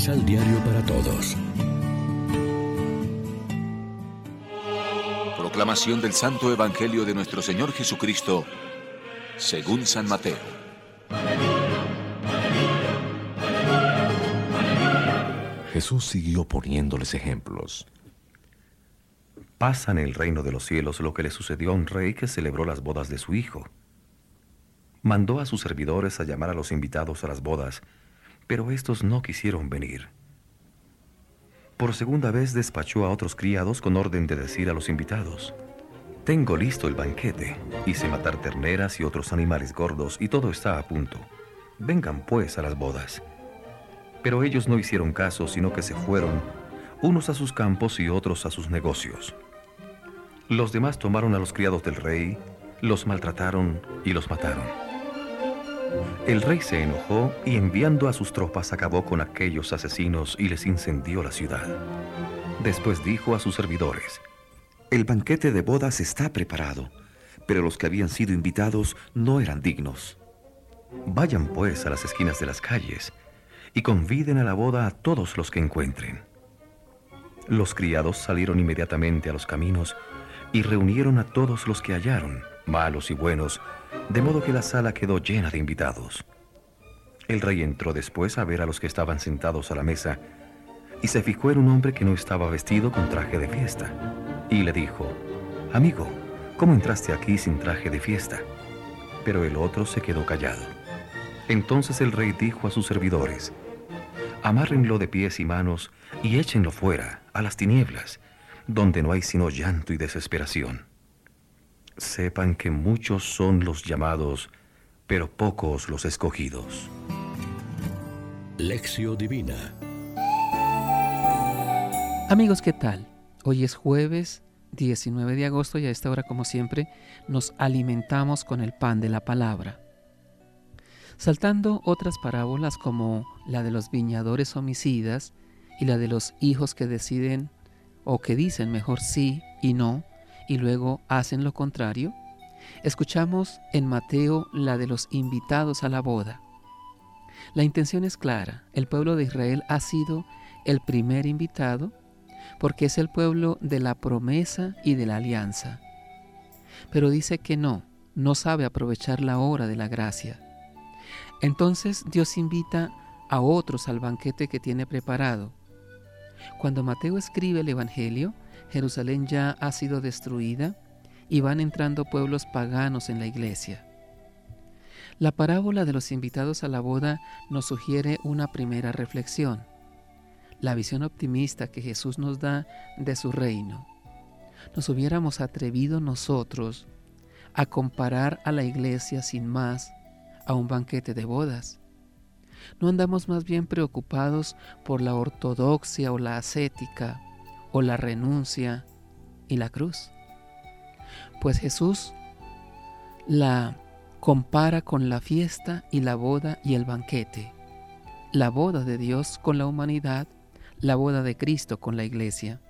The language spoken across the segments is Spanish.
Misal Diario para Todos. Proclamación del Santo Evangelio de nuestro Señor Jesucristo, según San Mateo. Jesús siguió poniéndoles ejemplos. Pasa en el reino de los cielos lo que le sucedió a un rey que celebró las bodas de su hijo. Mandó a sus servidores a llamar a los invitados a las bodas, pero estos no quisieron venir. Por segunda vez despachó a otros criados con orden de decir a los invitados, Tengo listo el banquete, hice matar terneras y otros animales gordos y todo está a punto. Vengan pues a las bodas. Pero ellos no hicieron caso, sino que se fueron, unos a sus campos y otros a sus negocios. Los demás tomaron a los criados del rey, los maltrataron y los mataron. El rey se enojó y enviando a sus tropas acabó con aquellos asesinos y les incendió la ciudad. Después dijo a sus servidores, El banquete de bodas está preparado, pero los que habían sido invitados no eran dignos. Vayan pues a las esquinas de las calles y conviden a la boda a todos los que encuentren. Los criados salieron inmediatamente a los caminos y reunieron a todos los que hallaron, malos y buenos, de modo que la sala quedó llena de invitados. El rey entró después a ver a los que estaban sentados a la mesa y se fijó en un hombre que no estaba vestido con traje de fiesta. Y le dijo, Amigo, ¿cómo entraste aquí sin traje de fiesta? Pero el otro se quedó callado. Entonces el rey dijo a sus servidores, Amárrenlo de pies y manos y échenlo fuera, a las tinieblas, donde no hay sino llanto y desesperación sepan que muchos son los llamados, pero pocos los escogidos. Lección Divina Amigos, ¿qué tal? Hoy es jueves 19 de agosto y a esta hora, como siempre, nos alimentamos con el pan de la palabra. Saltando otras parábolas como la de los viñadores homicidas y la de los hijos que deciden o que dicen mejor sí y no, y luego hacen lo contrario? Escuchamos en Mateo la de los invitados a la boda. La intención es clara, el pueblo de Israel ha sido el primer invitado porque es el pueblo de la promesa y de la alianza. Pero dice que no, no sabe aprovechar la hora de la gracia. Entonces Dios invita a otros al banquete que tiene preparado. Cuando Mateo escribe el Evangelio, Jerusalén ya ha sido destruida y van entrando pueblos paganos en la iglesia. La parábola de los invitados a la boda nos sugiere una primera reflexión, la visión optimista que Jesús nos da de su reino. Nos hubiéramos atrevido nosotros a comparar a la iglesia sin más a un banquete de bodas. No andamos más bien preocupados por la ortodoxia o la ascética, o la renuncia y la cruz. Pues Jesús la compara con la fiesta y la boda y el banquete, la boda de Dios con la humanidad, la boda de Cristo con la iglesia.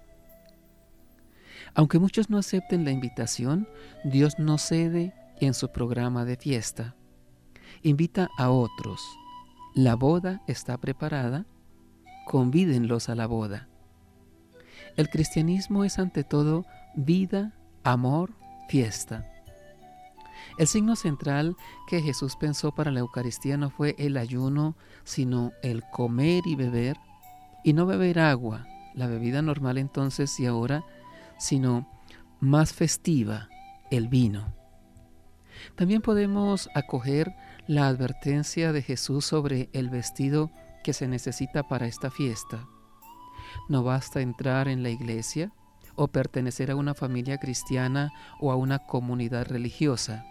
Aunque muchos no acepten la invitación, Dios no cede en su programa de fiesta. Invita a otros. La boda está preparada, convídenlos a la boda. El cristianismo es ante todo vida, amor, fiesta. El signo central que Jesús pensó para la Eucaristía no fue el ayuno, sino el comer y beber, y no beber agua, la bebida normal entonces y ahora, sino más festiva, el vino. También podemos acoger la advertencia de Jesús sobre el vestido que se necesita para esta fiesta. No basta entrar en la iglesia o pertenecer a una familia cristiana o a una comunidad religiosa.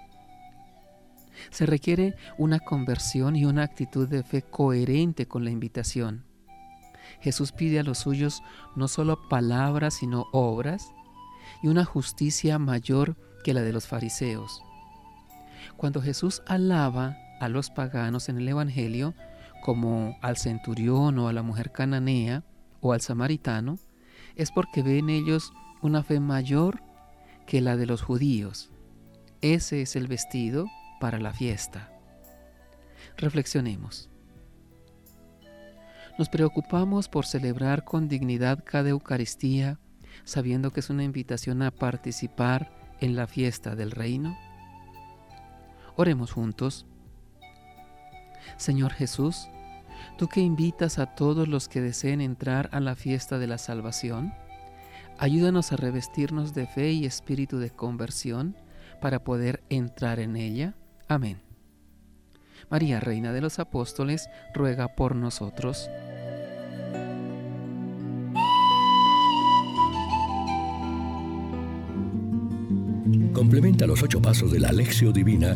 Se requiere una conversión y una actitud de fe coherente con la invitación. Jesús pide a los suyos no solo palabras, sino obras y una justicia mayor que la de los fariseos. Cuando Jesús alaba a los paganos en el Evangelio, como al centurión o a la mujer cananea, o al samaritano, es porque ve en ellos una fe mayor que la de los judíos. Ese es el vestido para la fiesta. Reflexionemos. Nos preocupamos por celebrar con dignidad cada Eucaristía, sabiendo que es una invitación a participar en la fiesta del reino. Oremos juntos. Señor Jesús, tú que invitas a todos los que deseen entrar a la fiesta de la salvación, ayúdanos a revestirnos de fe y espíritu de conversión para poder entrar en ella. Amén. María, Reina de los Apóstoles, ruega por nosotros. Complementa los ocho pasos de la Alexio Divina